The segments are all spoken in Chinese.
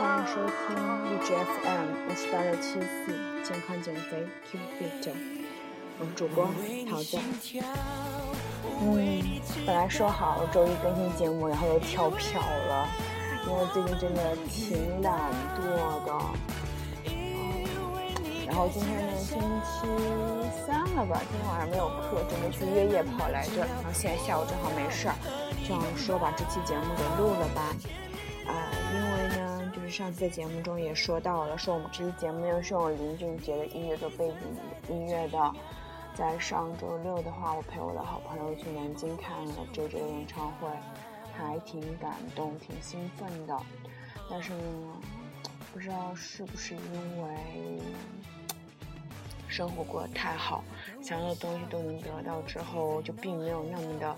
欢迎收听荔枝 FM 一七八六七四健康减肥 Keep Fit，我是主播桃子。嗯，本来说好周一更新节目，然后又跳票了，因为最近真的挺懒惰的。然后今天呢，星期三了吧？今天晚上没有课，准备去约夜跑来着。然后现在下午正好没事儿，就想说把这期节目给录了吧。上次节目中也说到了，说我们这期节目又是用林俊杰的音乐做背景音乐的。在上周六的话，我陪我的好朋友去南京看了 J J 的演唱会，还挺感动、挺兴奋的。但是呢，不知道是不是因为生活过得太好，想要的东西都能得到之后，就并没有那么的。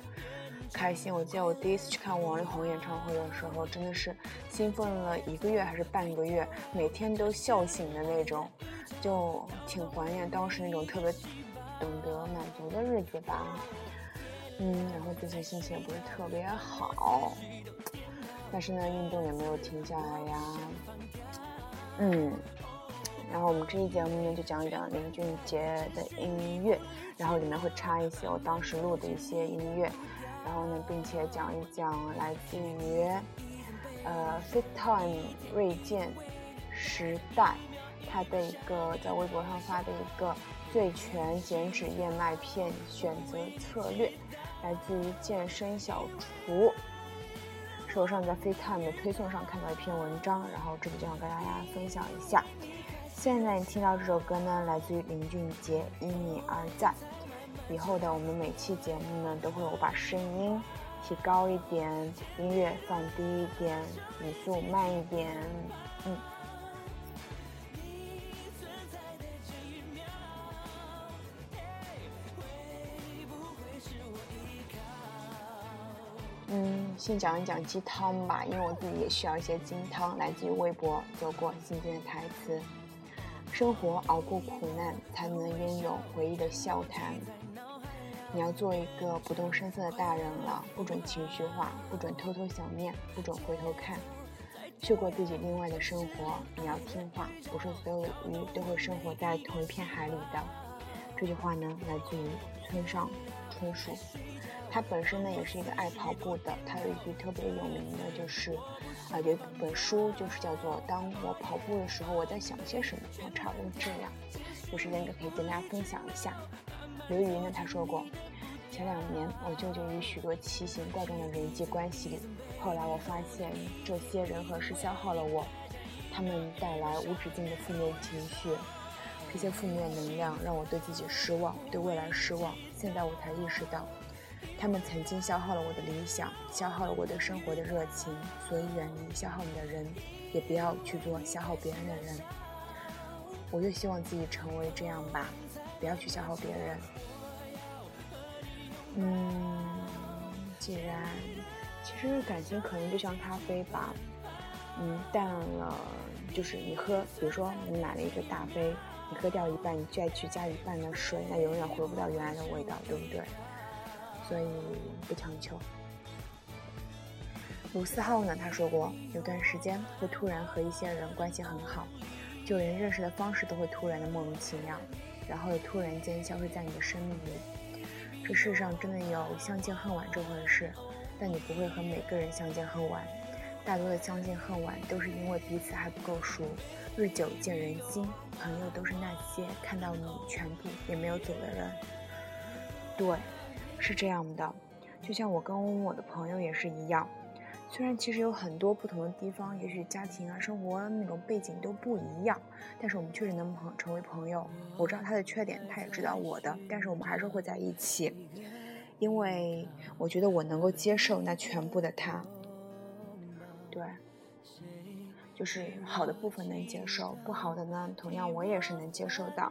开心！我记得我第一次去看王力宏演唱会的时候，真的是兴奋了一个月还是半个月，每天都笑醒的那种，就挺怀念当时那种特别懂得满足的日子吧。嗯，然后最近心情也不是特别好，但是呢，运动也没有停下来呀。嗯，然后我们这一节目呢，就讲一讲林俊杰的音乐，然后里面会插一些我当时录的一些音乐。然后呢，并且讲一讲来自于呃 Fit Time 锐健时代他的一个在微博上发的一个最全减脂燕麦片选择策略，来自于健身小厨。手上在 Fit Time 的推送上看到一篇文章，然后这里就想跟大家分享一下。现在你听到这首歌呢，来自于林俊杰《因你而在》。以后的我们每期节目呢，都会我把声音提高一点，音乐放低一点，语速慢一点，嗯。嗯，先讲一讲鸡汤吧，因为我自己也需要一些鸡汤，来自于微博走过新鲜的台词。生活熬过苦难，才能拥有回忆的笑谈。你要做一个不动声色的大人了，不准情绪化，不准偷偷想念，不准回头看，去过自己另外的生活。你要听话，不是所有鱼都会生活在同一片海里的。这句话呢，来自于村上春树。他本身呢，也是一个爱跑步的。他有一句特别有名的，就是啊，有一本书，就是叫做《当我跑步的时候，我在想些什么》。我差不多这样，有时间就可以跟大家分享一下。刘瑜呢，他说过，前两年我舅舅与许多奇形怪状的人际关系里，后来我发现这些人和事消耗了我，他们带来无止境的负面情绪，这些负面能量让我对自己失望，对未来失望。现在我才意识到，他们曾经消耗了我的理想，消耗了我的生活的热情，所以远离消耗你的人，也不要去做消耗别人的人。我就希望自己成为这样吧。不要去消耗别人。嗯，既然其实感情可能就像咖啡吧，嗯，淡了就是你喝，比如说你买了一个大杯，你喝掉一半，你再去加一半的水，那永远回不到原来的味道，对不对？所以不强求。卢思浩呢，他说过，有段时间会突然和一些人关系很好，就连认识的方式都会突然的莫名其妙。然后又突然间消失在你的生命里，这世上真的有相见恨晚这回事，但你不会和每个人相见恨晚，大多的相见恨晚都是因为彼此还不够熟。日久见人心，朋友都是那些看到你全部也没有走的人。对，是这样的，就像我跟我的朋友也是一样。虽然其实有很多不同的地方，也许家庭啊、生活那种背景都不一样，但是我们确实能朋成为朋友。我知道他的缺点，他也知道我的，但是我们还是会在一起，因为我觉得我能够接受那全部的他。对，就是好的部分能接受，不好的呢，同样我也是能接受到。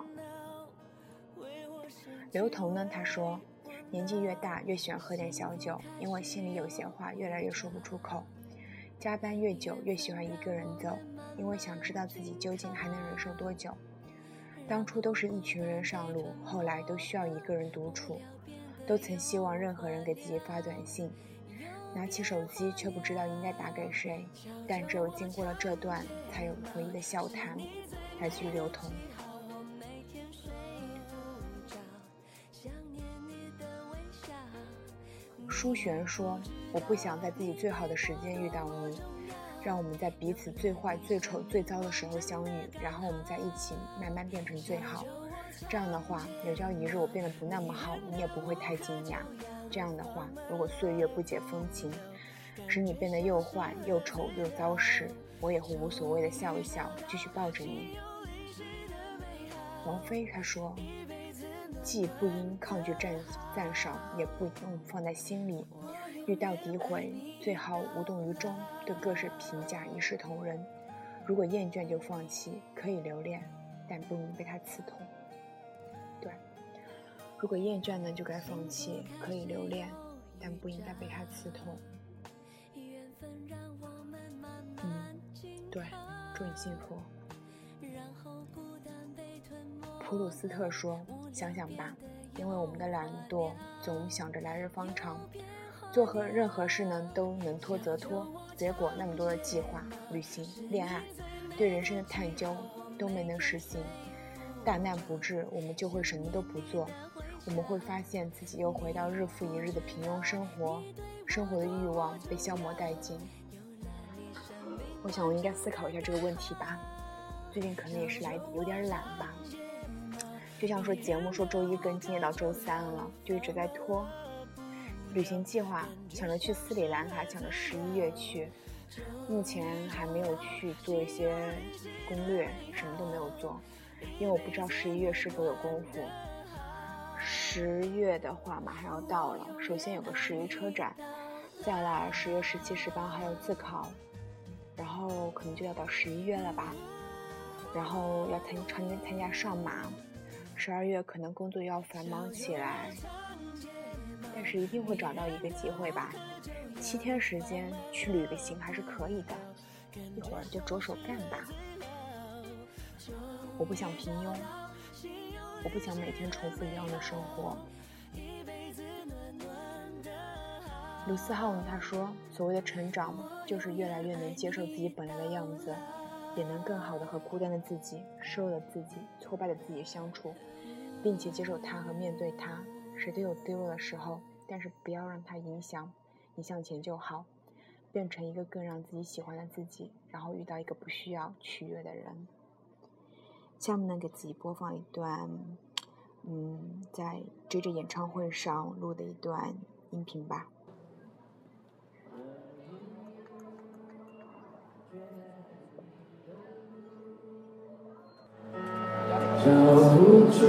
刘同呢，他说。年纪越大，越喜欢喝点小酒，因为心里有些话越来越说不出口。加班越久，越喜欢一个人走，因为想知道自己究竟还能忍受多久。当初都是一群人上路，后来都需要一个人独处。都曾希望任何人给自己发短信，拿起手机却不知道应该打给谁，但只有经过了这段，才有回忆的笑谈。来自于刘舒璇说：“我不想在自己最好的时间遇到你，让我们在彼此最坏、最丑、最糟的时候相遇，然后我们在一起慢慢变成最好。这样的话，有朝一日我变得不那么好，你也不会太惊讶。这样的话，如果岁月不解风情，使你变得又坏又丑又糟时，我也会无所谓的笑一笑，继续抱着你。”王菲她说。既不应抗拒赞赞赏，也不用放在心里。遇到诋毁，最好无动于衷，对各式评价一视同仁。如果厌倦就放弃，可以留恋，但不应被它刺痛。对，如果厌倦呢，就该放弃，可以留恋，但不应该被它刺痛。嗯，对，祝你幸福。普鲁斯特说：“想想吧，因为我们的懒惰，总想着来日方长，做何任何事呢都能拖则拖，结果那么多的计划、旅行、恋爱，对人生的探究都没能实行。大难不至，我们就会什么都不做，我们会发现自己又回到日复一日的平庸生活，生活的欲望被消磨殆尽。我想，我应该思考一下这个问题吧。最近可能也是来有点懒吧。”就像说节目说周一更，今天到周三了，就一直在拖。旅行计划想着去斯里兰卡，想着十一月去，目前还没有去做一些攻略，什么都没有做，因为我不知道十一月是否有功夫。十月的话马上要到了，首先有个十一车展，再来十月十七、十八还有自考，然后可能就要到十一月了吧，然后要参参参加上马。十二月可能工作要繁忙起来，但是一定会找到一个机会吧。七天时间去旅个行还是可以的，一会儿就着手干吧。我不想平庸，我不想每天重复一样的生活。卢思浩呢？他说：“所谓的成长，就是越来越能接受自己本来的样子。”也能更好的和孤单的自己、失落的自己、挫败的自己相处，并且接受他和面对他。谁都有低落的时候，但是不要让它影响你向前就好。变成一个更让自己喜欢的自己，然后遇到一个不需要取悦的人。下面呢，给自己播放一段，嗯，在追着演唱会上录的一段音频吧。来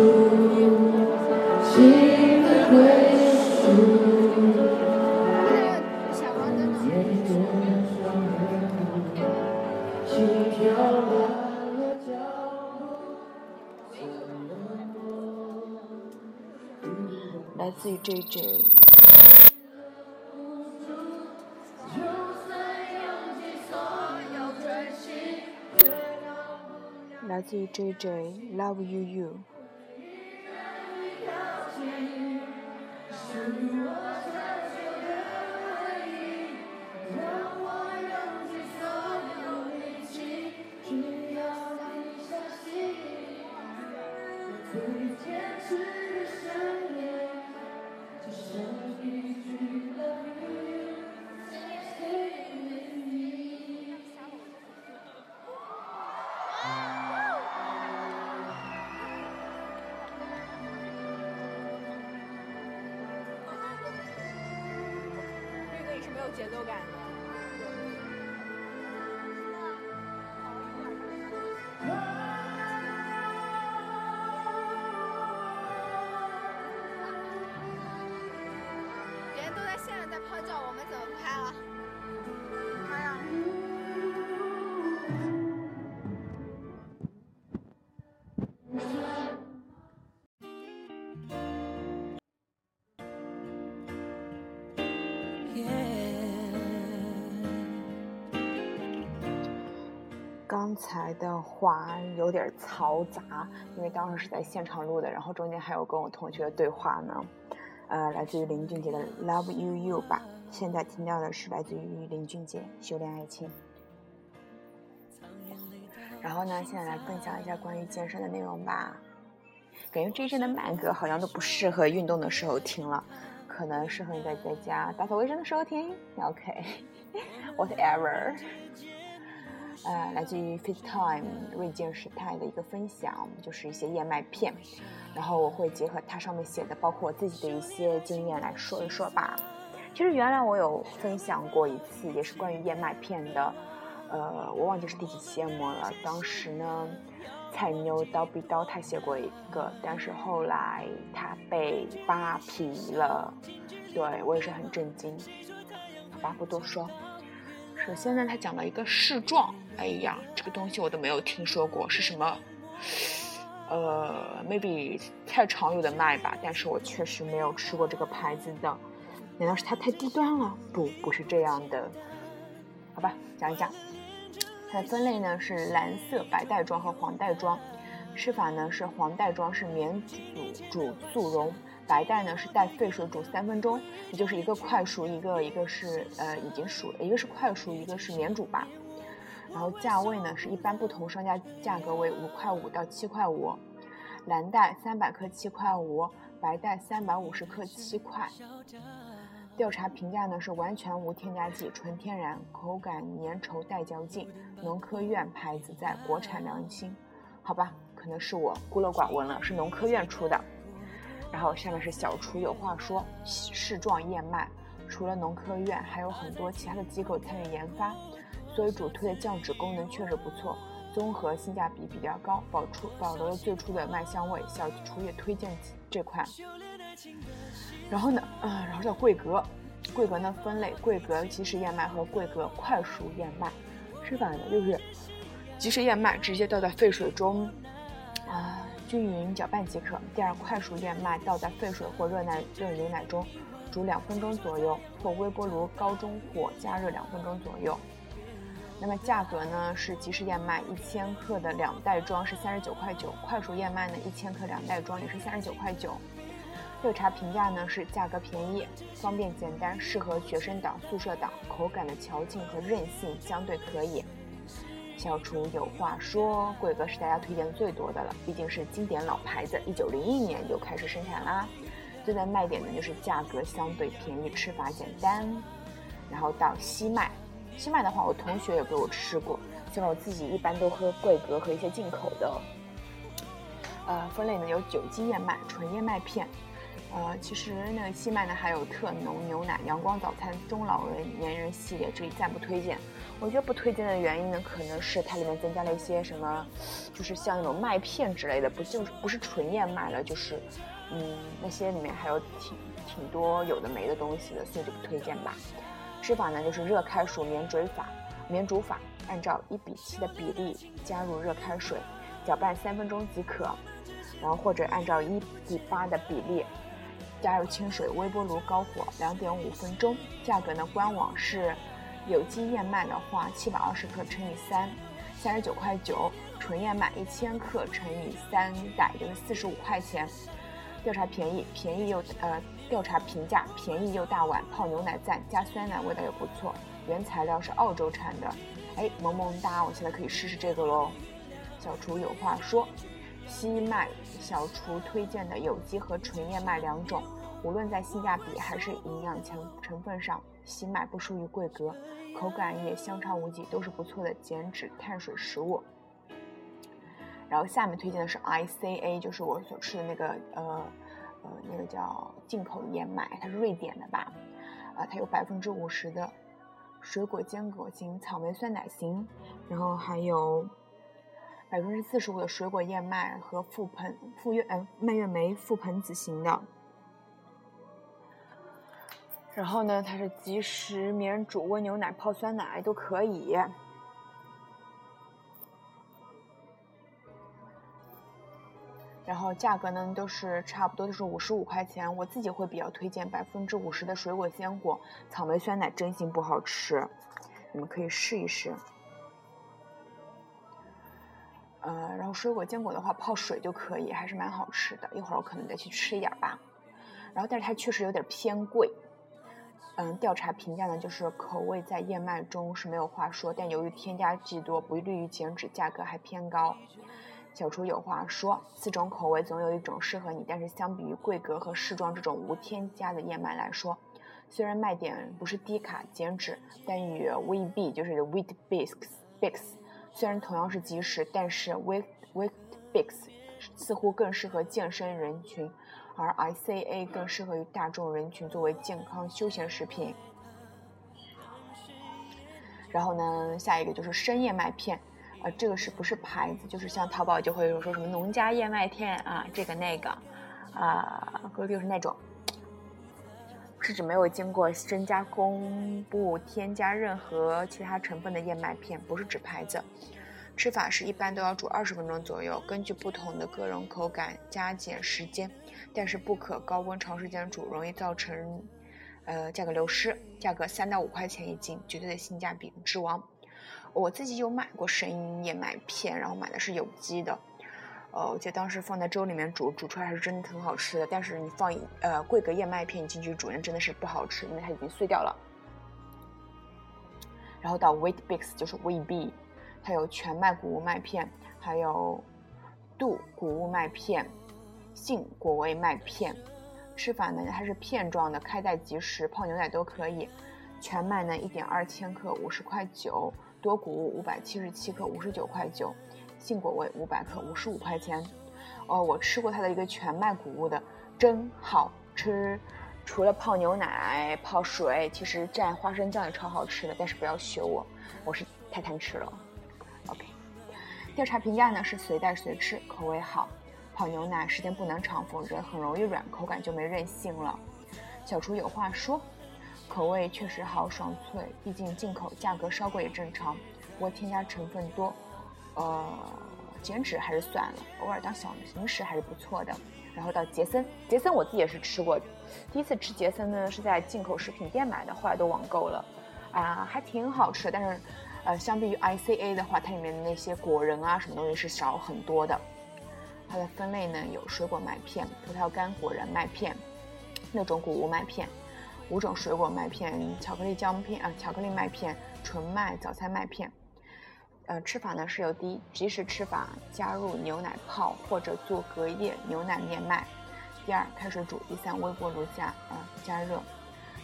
自于 JJ。来自于 JJ Love You You。刚才的话有点嘈杂，因为当时是在现场录的，然后中间还有跟我同学的对话呢。呃，来自于林俊杰的《Love You You》吧。现在听到的是来自于林俊杰《修炼爱情》。然后呢，现在来分享一下关于健身的内容吧。感觉这一阵的慢歌好像都不适合运动的时候听了，可能适合你在在家打扫卫生的时候听。OK，whatever。呃，来自于 FaceTime 锐健时态的一个分享，就是一些燕麦片，然后我会结合它上面写的，包括我自己的一些经验来说一说吧。其实原来我有分享过一次，也是关于燕麦片的，呃，我忘记是第几期节目了。当时呢，菜妞刀逼刀他写过一个，但是后来他被扒皮了，对我也是很震惊。好吧，不多说。首先呢，他讲了一个试状，哎呀，这个东西我都没有听说过，是什么？呃，maybe 太常有的卖吧，但是我确实没有吃过这个牌子的。难道是它太低端了？不，不是这样的。好吧，讲一讲。它的分类呢是蓝色白袋装和黄袋装，吃法呢是黄袋装是免煮煮速溶。白带呢是带沸水煮三分钟，也就是一个快熟，一个一个是呃已经熟了，一个是快熟，一个是免煮吧。然后价位呢是一般不同商家价格为五块五到七块五，蓝带三百克七块五，白带三百五十克七块。调查评价呢是完全无添加剂，纯天然，口感粘稠带嚼劲，农科院牌子在国产良心。好吧，可能是我孤陋寡闻了，是农科院出的。然后下面是小厨有话说，试状燕麦，除了农科院，还有很多其他的机构参与研发，所以主推的降脂功能确实不错，综合性价比比较高，保出保留了最初的麦香味。小厨也推荐这款。然后呢，啊，然后叫桂格，桂格呢分类，桂格即食燕麦和桂格快熟燕麦，吃法呢就是即食燕麦直接倒在沸水中，啊。均匀搅拌即可。第二，快熟燕麦倒在沸水或热奶热牛奶中煮两分钟左右，或微波炉高中火加热两分钟左右。那么价格呢？是即食燕麦一千克的两袋装是三十九块九，快熟燕麦呢一千克两袋装也是三十九块九。热茶评价呢是价格便宜，方便简单，适合学生党、宿舍党，口感的嚼劲和韧性相对可以。小厨有话说，桂格是大家推荐最多的了，毕竟是经典老牌子，一九零一年就开始生产啦。最大卖点呢就是价格相对便宜，吃法简单。然后到西麦，西麦的话，我同学也给我吃过，像我自己一般都喝桂格和一些进口的。呃，分类呢有酒精燕麦、纯燕麦片。呃，其实那个西麦呢还有特浓牛奶、阳光早餐、中老人年人系列，这里暂不推荐。我觉得不推荐的原因呢，可能是它里面增加了一些什么，就是像那种麦片之类的，不就是不是纯燕麦了，就是嗯那些里面还有挺挺多有的没的东西的，所以就不推荐吧。吃法呢就是热开水免煮法，免煮法，按照一比七的比例加入热开水，搅拌三分钟即可，然后或者按照一比八的比例。加入清水，微波炉高火两点五分钟。价格呢？官网是有机燕麦的话，七百二十克乘以三，三十九块九；纯燕麦一千克乘以三袋，就是四十五块钱。调查便宜，便宜又呃，调查评价便宜又大碗，泡牛奶赞，加酸奶味道也不错。原材料是澳洲产的，哎，萌萌哒！我现在可以试试这个喽。小厨有话说。西麦小厨推荐的有机和纯燕麦两种，无论在性价比还是营养成成分上，西麦不输于桂格，口感也相差无几，都是不错的减脂碳水食物。然后下面推荐的是 ICA，就是我所吃的那个呃呃那个叫进口燕麦，它是瑞典的吧？啊，它有百分之五十的水果坚果型、草莓酸奶型，然后还有。百分之四十五的水果燕麦和覆盆覆月呃蔓越莓覆盆子型的，然后呢，它是即食免煮温牛奶泡酸奶都可以，然后价格呢都是差不多都是五十五块钱，我自己会比较推荐百分之五十的水果坚果草莓酸奶，真心不好吃，你们可以试一试。呃，然后水果坚果的话，泡水就可以，还是蛮好吃的。一会儿我可能再去吃一点吧。然后，但是它确实有点偏贵。嗯，调查评价呢，就是口味在燕麦中是没有话说，但由于添加剂多，不利于减脂，价格还偏高。小厨有话说，四种口味总有一种适合你，但是相比于桂格和适庄这种无添加的燕麦来说，虽然卖点不是低卡减脂，但与 VB 就是 Wheat Bix Bix 虽然同样是即食，但是 Wheat Wheat Bix 似乎更适合健身人群。而 ICA 更适合于大众人群作为健康休闲食品。然后呢，下一个就是深燕麦片，呃，这个是不是牌子？就是像淘宝就会有说什么农家燕麦片啊，这个那个，啊，就是那种，是指没有经过深加工、不添加任何其他成分的燕麦片，不是指牌子。吃法是一般都要煮二十分钟左右，根据不同的个人口感加减时间，但是不可高温长时间煮，容易造成呃价格流失。价格三到五块钱一斤，绝对的性价比之王。我自己有买过生燕麦片，然后买的是有机的，呃，我记得当时放在粥里面煮，煮出来还是真的挺好吃的。但是你放呃桂格燕麦片进去煮，那真的是不好吃，因为它已经碎掉了。然后到 Wheat Bix 就是 VB。它有全麦谷物麦片，还有杜谷物麦片、杏果味麦片。吃法呢，它是片状的，开袋即食，泡牛奶都可以。全麦呢，一点二千克，五十块九；多谷物五百七十七克，五十九块九；杏果味五百克，五十五块钱。哦，我吃过它的一个全麦谷物的，真好吃。除了泡牛奶、泡水，其实蘸花生酱也超好吃的。但是不要学我，我是太贪吃了。调查评价呢是随带随吃，口味好。泡牛奶时间不能长，否则很容易软，口感就没韧性了。小厨有话说，口味确实好，爽脆。毕竟进口，价格稍贵也正常。不过添加成分多，呃，减脂还是算了，偶尔当小零食还是不错的。然后到杰森，杰森我自己也是吃过，第一次吃杰森呢是在进口食品店买的，后来都网购了，啊，还挺好吃，但是。呃，相比于 ICA 的话，它里面的那些果仁啊，什么东西是少很多的。它的分类呢有水果麦片、葡萄干果仁麦片、那种谷物麦片、五种水果麦片、巧克力姜片啊、巧克力麦片、纯麦早餐麦片。呃，吃法呢是有第一即时吃法，加入牛奶泡或者做隔夜牛奶面麦；第二开水煮；第三微波炉加啊加热。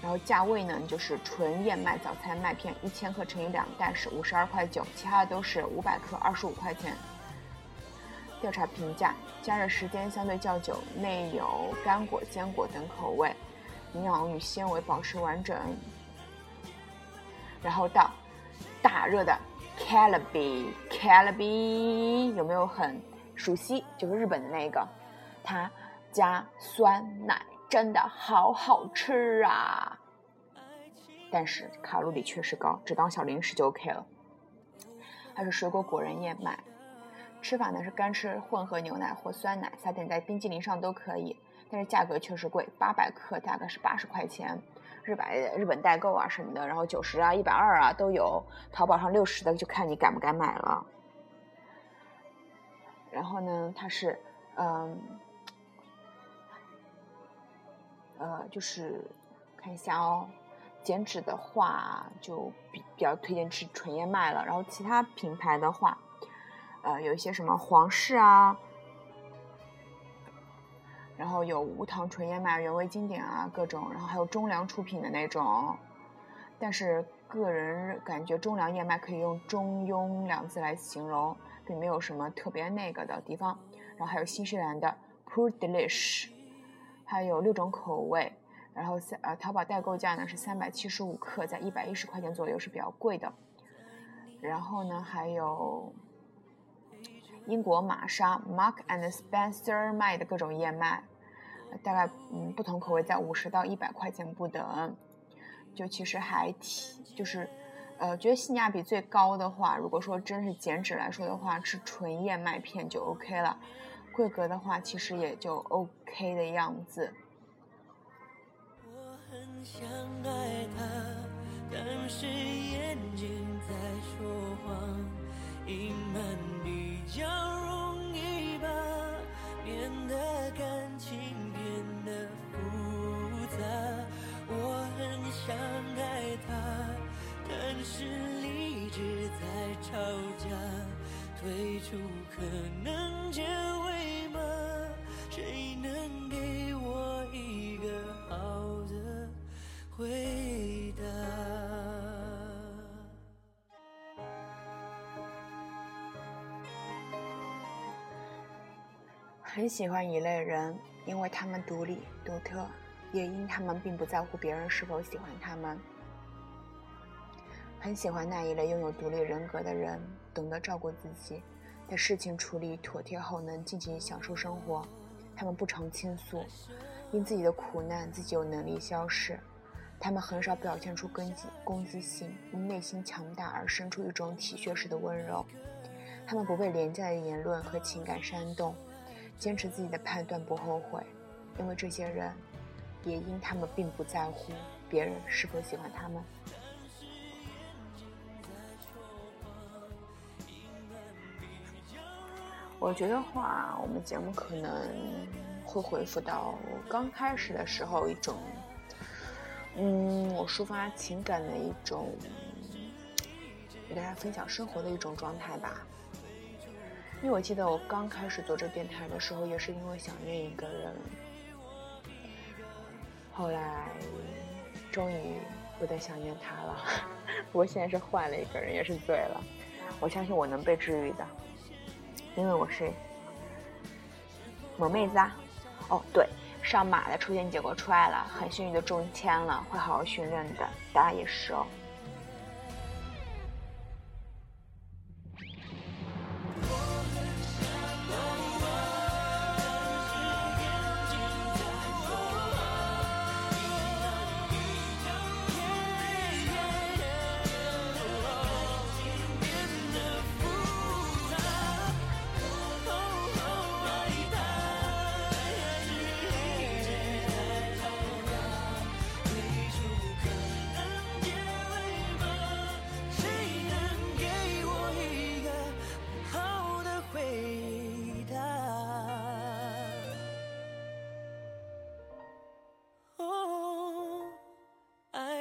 然后价位呢，就是纯燕麦早餐麦片，一千克乘以两袋是五十二块九，其他的都是五百克二十五块钱。调查评价：加热时间相对较久，内有干果、坚果等口味，营养与纤维保持完整。然后到大热的 Calbee，Calbee 有没有很熟悉？就是日本的那个，它加酸奶。真的好好吃啊！但是卡路里确实高，只当小零食就 OK 了。它是水果果仁燕麦，吃法呢是干吃混合牛奶或酸奶，撒点在冰激凌上都可以。但是价格确实贵，八百克大概是八十块钱，日百日本代购啊什么的，然后九十啊、一百二啊都有，淘宝上六十的就看你敢不敢买了。然后呢，它是嗯。呃，就是看一下哦，减脂的话就比比较推荐吃纯燕麦了。然后其他品牌的话，呃，有一些什么皇室啊，然后有无糖纯燕麦、原味经典啊，各种，然后还有中粮出品的那种。但是个人感觉中粮燕麦可以用中庸两字来形容，并没有什么特别那个的地方。然后还有新西兰的 Pure Delish。它有六种口味，然后三呃，淘宝代购价呢是三百七十五克，在一百一十块钱左右是比较贵的。然后呢，还有英国玛莎 Mark and Spencer 卖的各种燕麦，大概嗯不同口味在五十到一百块钱不等，就其实还挺就是，呃，觉得性价比最高的话，如果说真是减脂来说的话，吃纯燕麦片就 OK 了。规格的话，其实也就 OK 的样子。我很想爱他，但是眼睛在说谎，隐瞒比较容易吧，变得感情变得复杂。我很想爱他，但。是理智在吵架，退出可能结尾吗？谁能给我一个好的回答？很喜欢一类人，因为他们独立独特，也因他们并不在乎别人是否喜欢他们。很喜欢那一类拥有独立人格的人，懂得照顾自己，在事情处理妥帖后能尽情享受生活。他们不常倾诉，因自己的苦难自己有能力消失。他们很少表现出攻击攻击性，因内心强大而生出一种体恤式的温柔。他们不被廉价的言论和情感煽动，坚持自己的判断不后悔，因为这些人，也因他们并不在乎别人是否喜欢他们。我觉得话，我们节目可能会恢复到刚开始的时候一种，嗯，我抒发情感的一种，给大家分享生活的一种状态吧。因为我记得我刚开始做这电台的时候，也是因为想念一个人，后来终于不再想念他了。不过现在是换了一个人，也是醉了。我相信我能被治愈的。因为我是萌妹子啊，哦对，上马的抽签结果出来了，很幸运的中签了，会好好训练的，大家也是哦。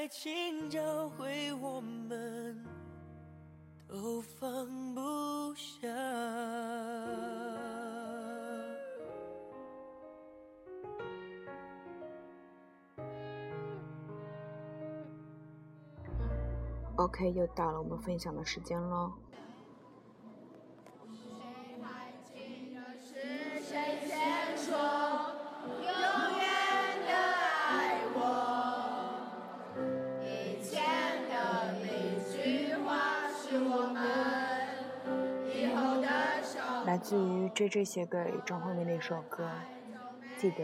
请教会我们都放不下。OK，又到了我们分享的时间喽。自于 J.J 写给张惠妹那首歌，记得。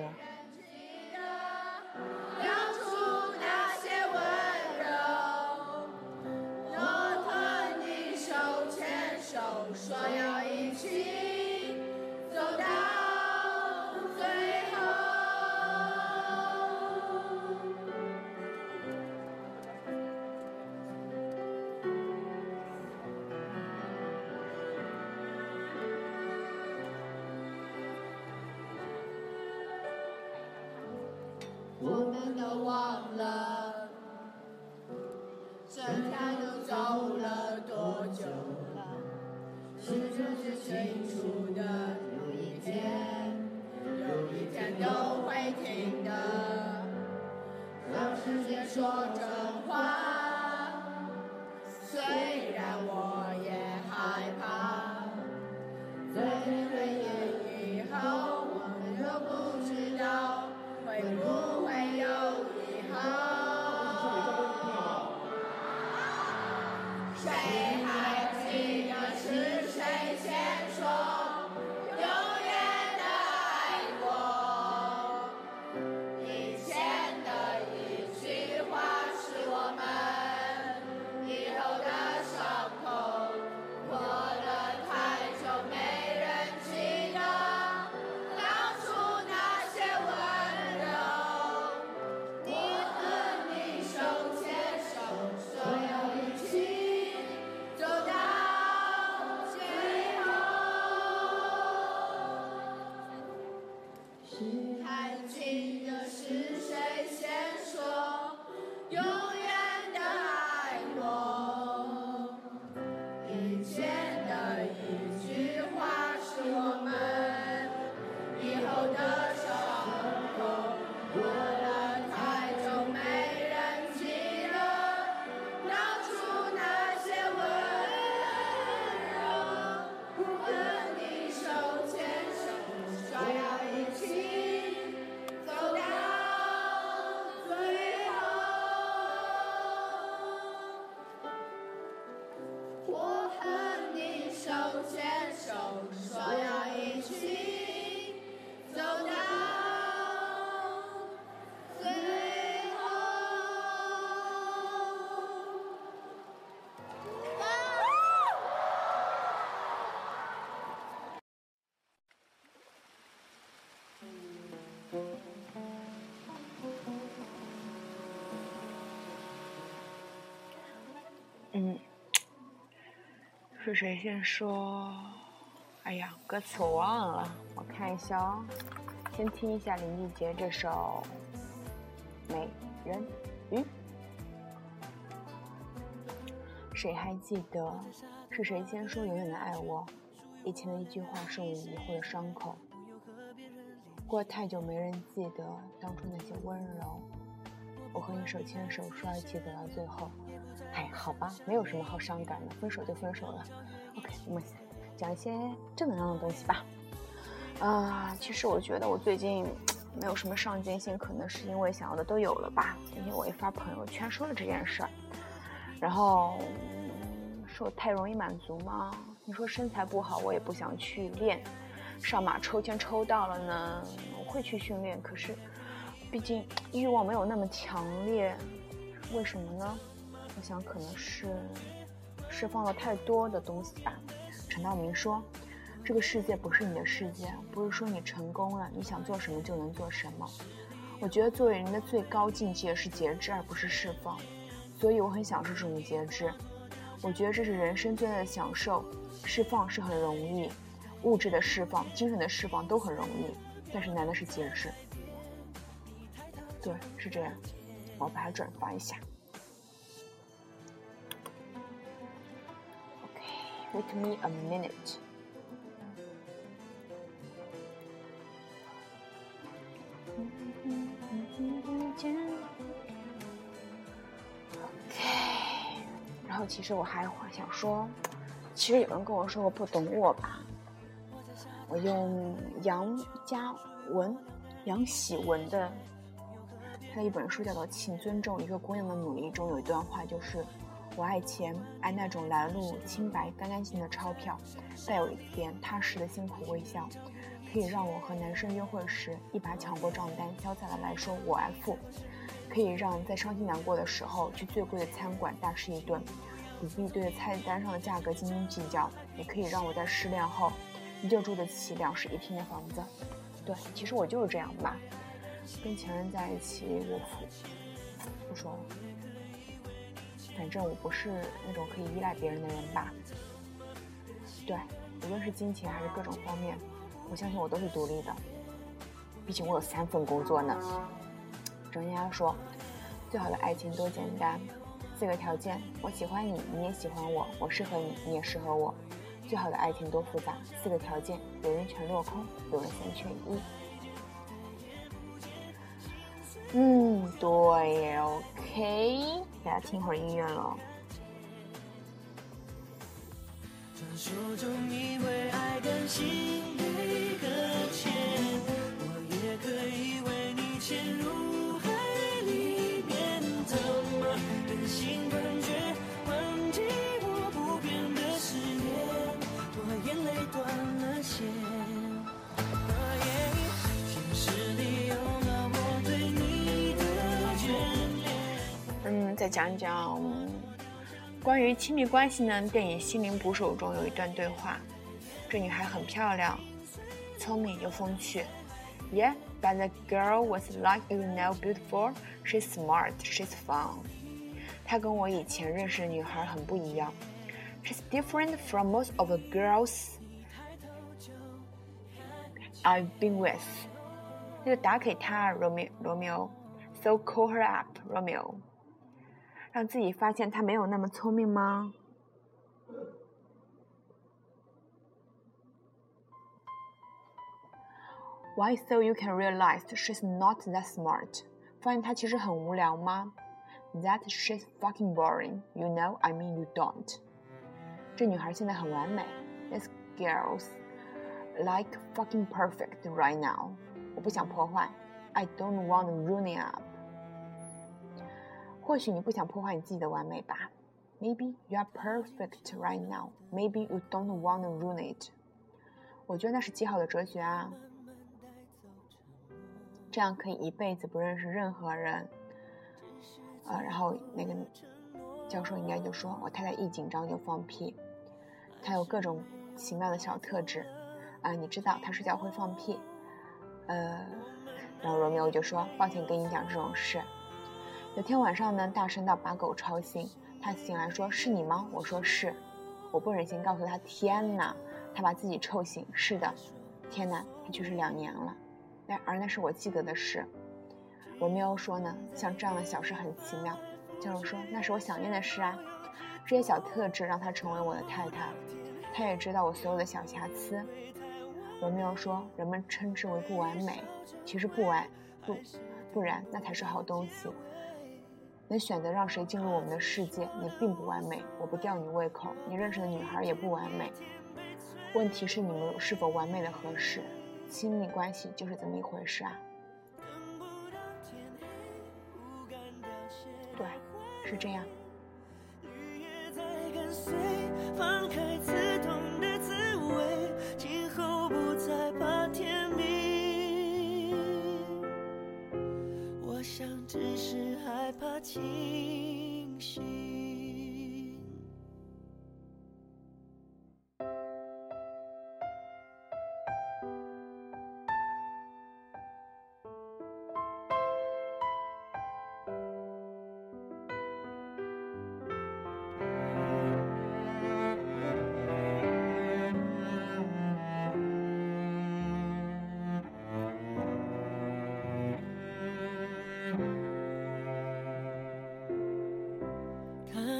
是清楚的，有一天，有一天都会停的。让时间说真嗯，是谁先说？哎呀，歌词我忘了，我看一下哦。先听一下林俊杰这首《美人鱼》。谁还记得是谁先说永远的爱我？以前的一句话是我以后的伤口。过了太久，没人记得当初那些温柔。我和你手牵手，说要一起走到最后。好吧，没有什么好伤感的，分手就分手了。OK，我们讲一些正能量的东西吧。啊、其实我觉得我最近没有什么上进心，可能是因为想要的都有了吧。今天我一发朋友圈说了这件事儿，然后嗯是我太容易满足吗？你说身材不好，我也不想去练。上马抽签抽到了呢，我会去训练，可是毕竟欲望没有那么强烈，为什么呢？我想可能是释放了太多的东西吧。陈道明说：“这个世界不是你的世界，不是说你成功了，你想做什么就能做什么。我觉得作为人的最高境界是节制，而不是释放。所以我很享受这种节制。我觉得这是人生最大的享受。释放是很容易，物质的释放、精神的释放都很容易，但是难的是节制。对，是这样。我把它转发一下。Okay, wait me a minute. OK，然后其实我还想说，其实有人跟我说过不懂我吧，我用杨嘉文、杨喜文的他的一本书叫做《请尊重一个姑娘的努力》中有一段话，就是我爱钱，爱那种来路清白、干干净净的钞票，带有一点踏实的辛苦微笑，可以让我和男生约会时一把抢过账单，潇洒的来说我爱付。可以让在伤心难过的时候去最贵的餐馆大吃一顿，不必对菜单上的价格斤斤计较，也可以让我在失恋后依旧住得起两室一厅的房子。对，其实我就是这样吧。跟前任在一起，我不不说了，反正我不是那种可以依赖别人的人吧。对，无论是金钱还是各种方面，我相信我都是独立的。毕竟我有三份工作呢。专家说，最好的爱情多简单，四个条件：我喜欢你，你也喜欢我，我适合你，你也适合我。最好的爱情多复杂，四个条件，有人全落空，有人三缺一。嗯，对，OK，大家听会儿音乐了。传说中你为爱甘心被搁浅，我也可以为你潜入海里面，怎么忍心断绝，忘记我不变的誓言，我眼泪断了线。再讲讲关于亲密关系呢。电影《心灵捕手》中有一段对话：这女孩很漂亮，聪明又风趣。Yeah, but the girl was like you know beautiful. She's smart. She's fun. 她跟我以前认识的女孩很不一样。She's different from most of the girls I've been with. 那就打给她，Romeo Romeo. So call her up, Romeo. 让自己发现她没有那么聪明吗？Why so you can realize she's not that smart？发现她其实很无聊吗？That she's fucking boring. You know, I mean you don't. 这女孩现在很完美。This girl's like fucking perfect right now. 我不想破坏。I don't want ruining up. 或许你不想破坏你自己的完美吧 Maybe you are perfect right now. Maybe you don't want to ruin it. 我觉得那是极好的哲学啊，这样可以一辈子不认识任何人。呃，然后那个教授应该就说，我太太一紧张就放屁，她有各种奇妙的小特质。啊，你知道她睡觉会放屁。呃，然后罗密欧就说，抱歉跟你讲这种事。有天晚上呢，大声到把狗吵醒，他醒来说是你吗？我说是，我不忍心告诉他，天哪！他把自己臭醒，是的，天哪，他去世两年了，但而那是我记得的事。罗密欧说呢，像这样的小事很奇妙。教授说，那是我想念的事啊。这些小特质让他成为我的太太，他也知道我所有的小瑕疵。罗密欧说，人们称之为不完美，其实不完不不然，那才是好东西。能选择让谁进入我们的世界，你并不完美，我不吊你胃口。你认识的女孩也不完美。问题是你们是否完美的合适？亲密关系就是这么一回事啊。对，是这样。情绪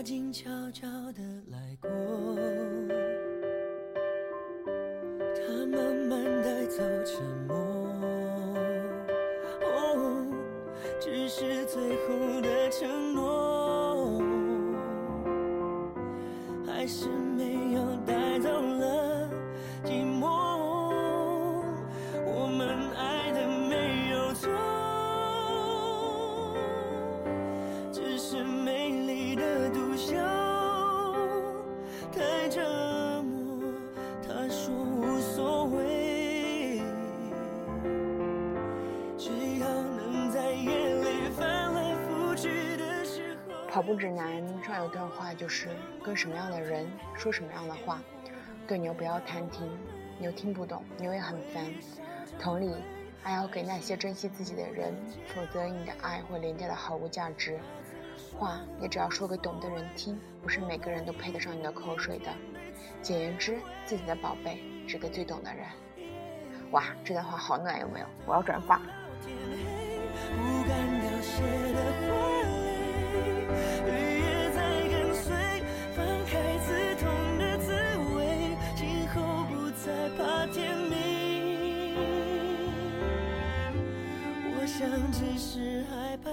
静悄悄的指南上有段话，就是跟什么样的人说什么样的话。对牛不要贪听，牛听不懂，牛也很烦。同理，爱要给那些珍惜自己的人，否则你的爱会廉价的毫无价值。话也只要说给懂的人听，不是每个人都配得上你的口水的。简言之，自己的宝贝只给最懂的人。哇，这段话好暖，有没有？我要转发。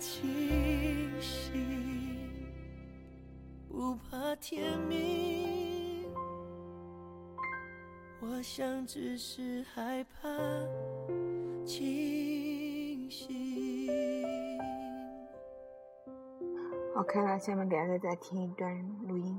清醒，不怕天明。我想只是害怕清醒。OK 了，下面给大家再听一段录音。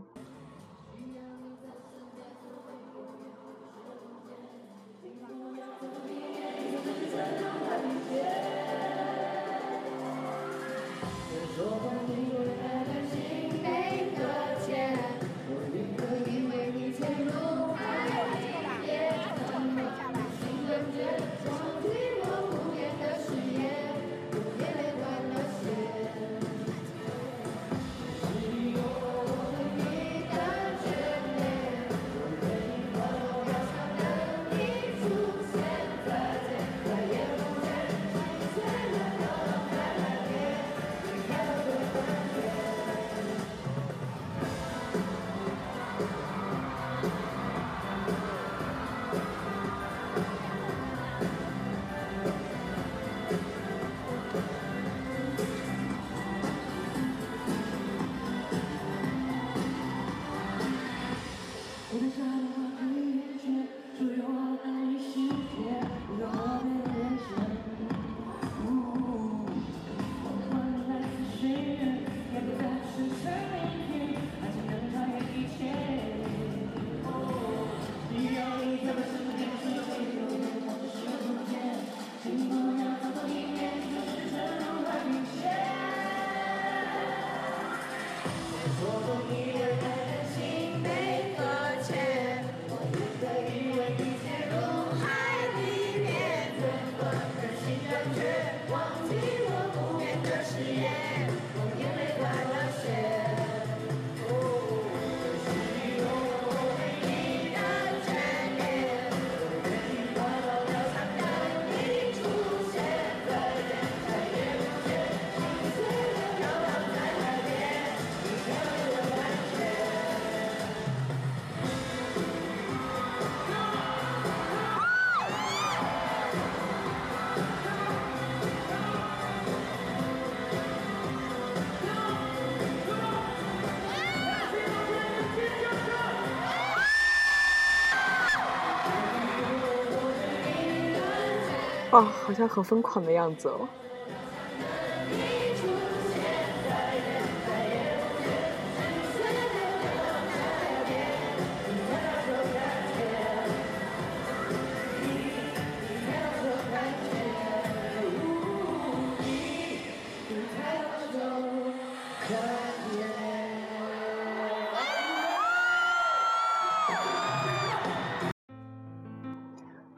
好像很疯狂的样子哦。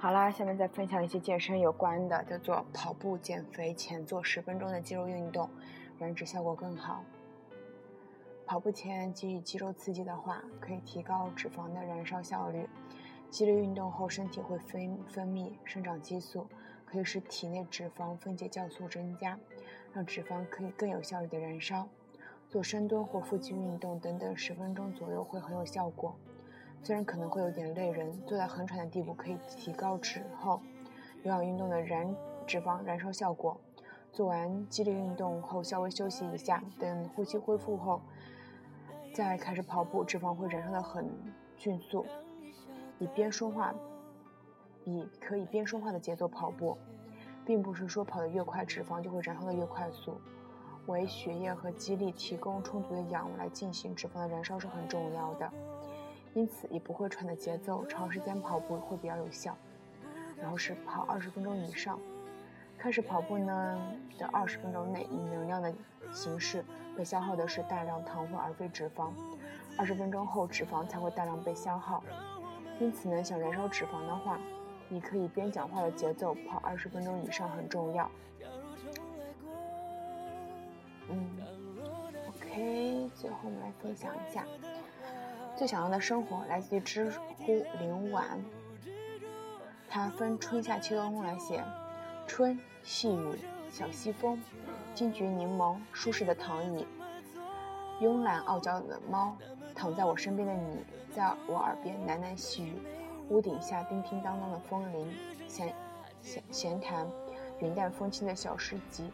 好啦，下面再分享一些健身有关的，叫做跑步减肥前做十分钟的肌肉运动，燃脂效果更好。跑步前给予肌肉刺激的话，可以提高脂肪的燃烧效率。激烈运动后，身体会分分泌生长激素，可以使体内脂肪分解酵素增加，让脂肪可以更有效率的燃烧。做深蹲或腹肌运动等等，十分钟左右会很有效果。虽然可能会有点累人，做到很喘的地步，可以提高之后有氧运动的燃脂肪燃烧效果。做完激烈运动后，稍微休息一下，等呼吸恢复后再开始跑步，脂肪会燃烧的很迅速。以边说话，以可以边说话的节奏跑步，并不是说跑得越快，脂肪就会燃烧的越快速。为血液和肌力提供充足的氧来进行脂肪的燃烧是很重要的。因此，以不会喘的节奏，长时间跑步会比较有效。然后是跑二十分钟以上。开始跑步呢的二十分钟内，以能量的形式被消耗的是大量糖分而非脂肪。二十分钟后，脂肪才会大量被消耗。因此呢，想燃烧脂肪的话，你可以边讲话的节奏跑二十分钟以上很重要。嗯，OK，最后我们来分享一下。最想要的生活来自于知乎林婉，它分春夏秋冬来写：春，细雨，小西风，金桔柠檬，舒适的躺椅，慵懒傲娇的猫，躺在我身边的你，在我耳边喃喃细语，屋顶下叮叮当当的风铃，闲闲闲谈，云淡风轻的小诗集，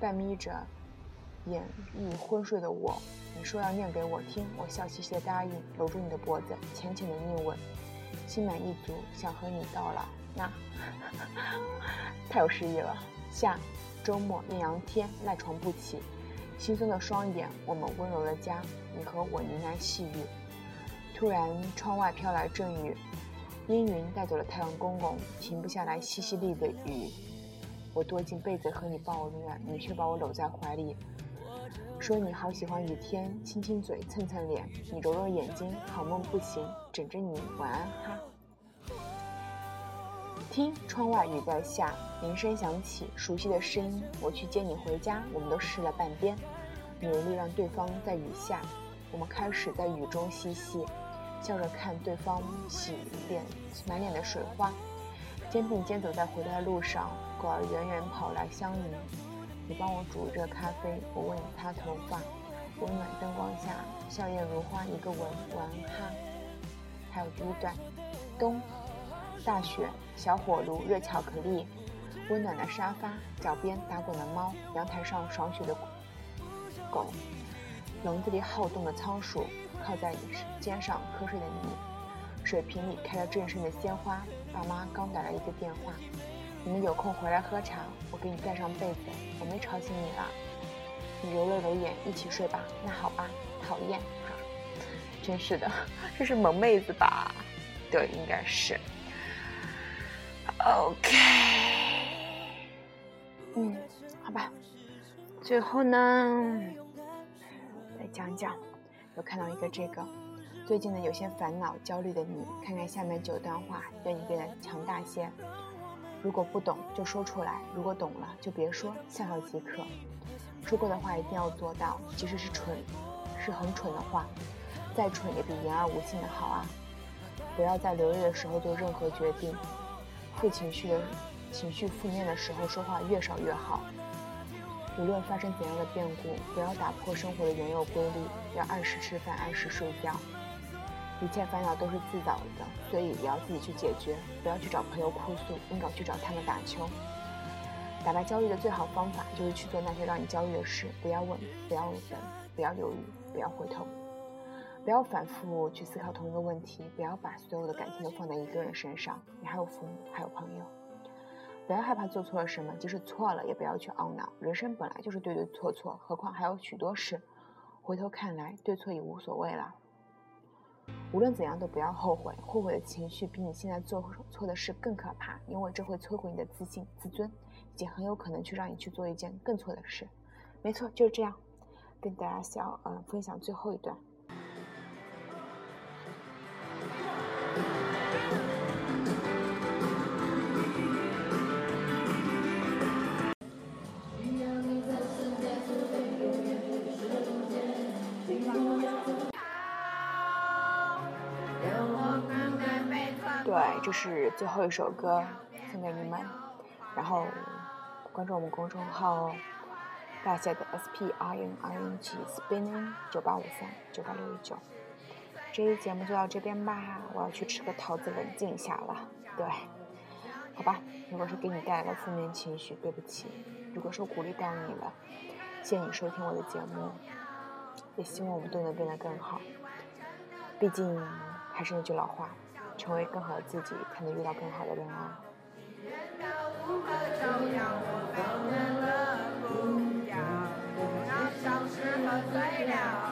半眯着。眼欲昏睡的我，你说要念给我听，我笑嘻嘻的答应，搂住你的脖子，浅浅的腻吻，心满意足，想和你到老。那 太有诗意了。夏，周末艳阳天，赖床不起，惺忪的双眼，我们温柔的家，你和我呢喃细语。突然，窗外飘来阵雨，阴云带走了太阳公公，停不下来淅淅沥的雨。我躲进被子和你抱怨，你却把我搂在怀里。说你好喜欢雨天，亲亲嘴，蹭蹭脸，你揉揉眼睛，好梦不醒，枕着你晚安哈。听窗外雨在下，铃声响起，熟悉的声音，我去接你回家。我们都湿了半边，努力让对方在雨下。我们开始在雨中嬉戏，笑着看对方洗脸，满脸的水花。肩并肩走在回来的路上，狗儿远远跑来相迎。你帮我煮热咖啡，我为你擦头发，温暖灯光下，笑靥如花，一个吻，晚安哈。还有第一段，冬，大雪，小火炉，热巧克力，温暖的沙发，脚边打滚的猫，阳台上爽雪的狗，笼子里好动的仓鼠，靠在你肩上瞌睡的你，水瓶里开着正盛的鲜花，爸妈刚打来一个电话。你们有空回来喝茶，我给你盖上被子，我没吵醒你啦。你揉了揉眼，一起睡吧。那好吧，讨厌哈，真是的，这是萌妹子吧？对，应该是。OK，嗯，好吧。最后呢，再讲讲，有看到一个这个，最近呢有些烦恼、焦虑的你，看看下面九段话，让你变得强大些。如果不懂就说出来，如果懂了就别说，笑笑即可。说过的话一定要做到，即使是蠢，是很蠢的话，再蠢也比言而无信的好啊！不要在流泪的时候做任何决定，负情绪的情绪负面的时候说话越少越好。无论发生怎样的变故，不要打破生活的原有规律，要按时吃饭，按时睡觉。一切烦恼都是自找的，所以也要自己去解决，不要去找朋友哭诉，应该去找他们打球。打败焦虑的最好方法就是去做那些让你焦虑的事，不要问，不要等，不要犹豫，不要回头，不要反复去思考同一个问题，不要把所有的感情都放在一个人身上，你还有父母，还有朋友。不要害怕做错了什么，即使错了，也不要去懊恼。人生本来就是对对错错，何况还有许多事。回头看来，对错已无所谓了。无论怎样，都不要后悔。后悔的情绪比你现在做错的事更可怕，因为这会摧毁你的自信、自尊，以及很有可能去让你去做一件更错的事。没错，就是这样。跟大家想呃分享最后一段。是最后一首歌，送给你们。然后关注我们公众号大写的 S P I N I N G Spinning 九八五三九八六一九。这一节目就到这边吧，我要去吃个桃子冷静一下了。对，好吧。如果是给你带来了负面情绪，对不起；如果说鼓励到你了，谢谢你收听我的节目，也希望我们都能变得更好。毕竟还是那句老话。成为更好的自己，才能遇到更好的人啊！消失和碎了。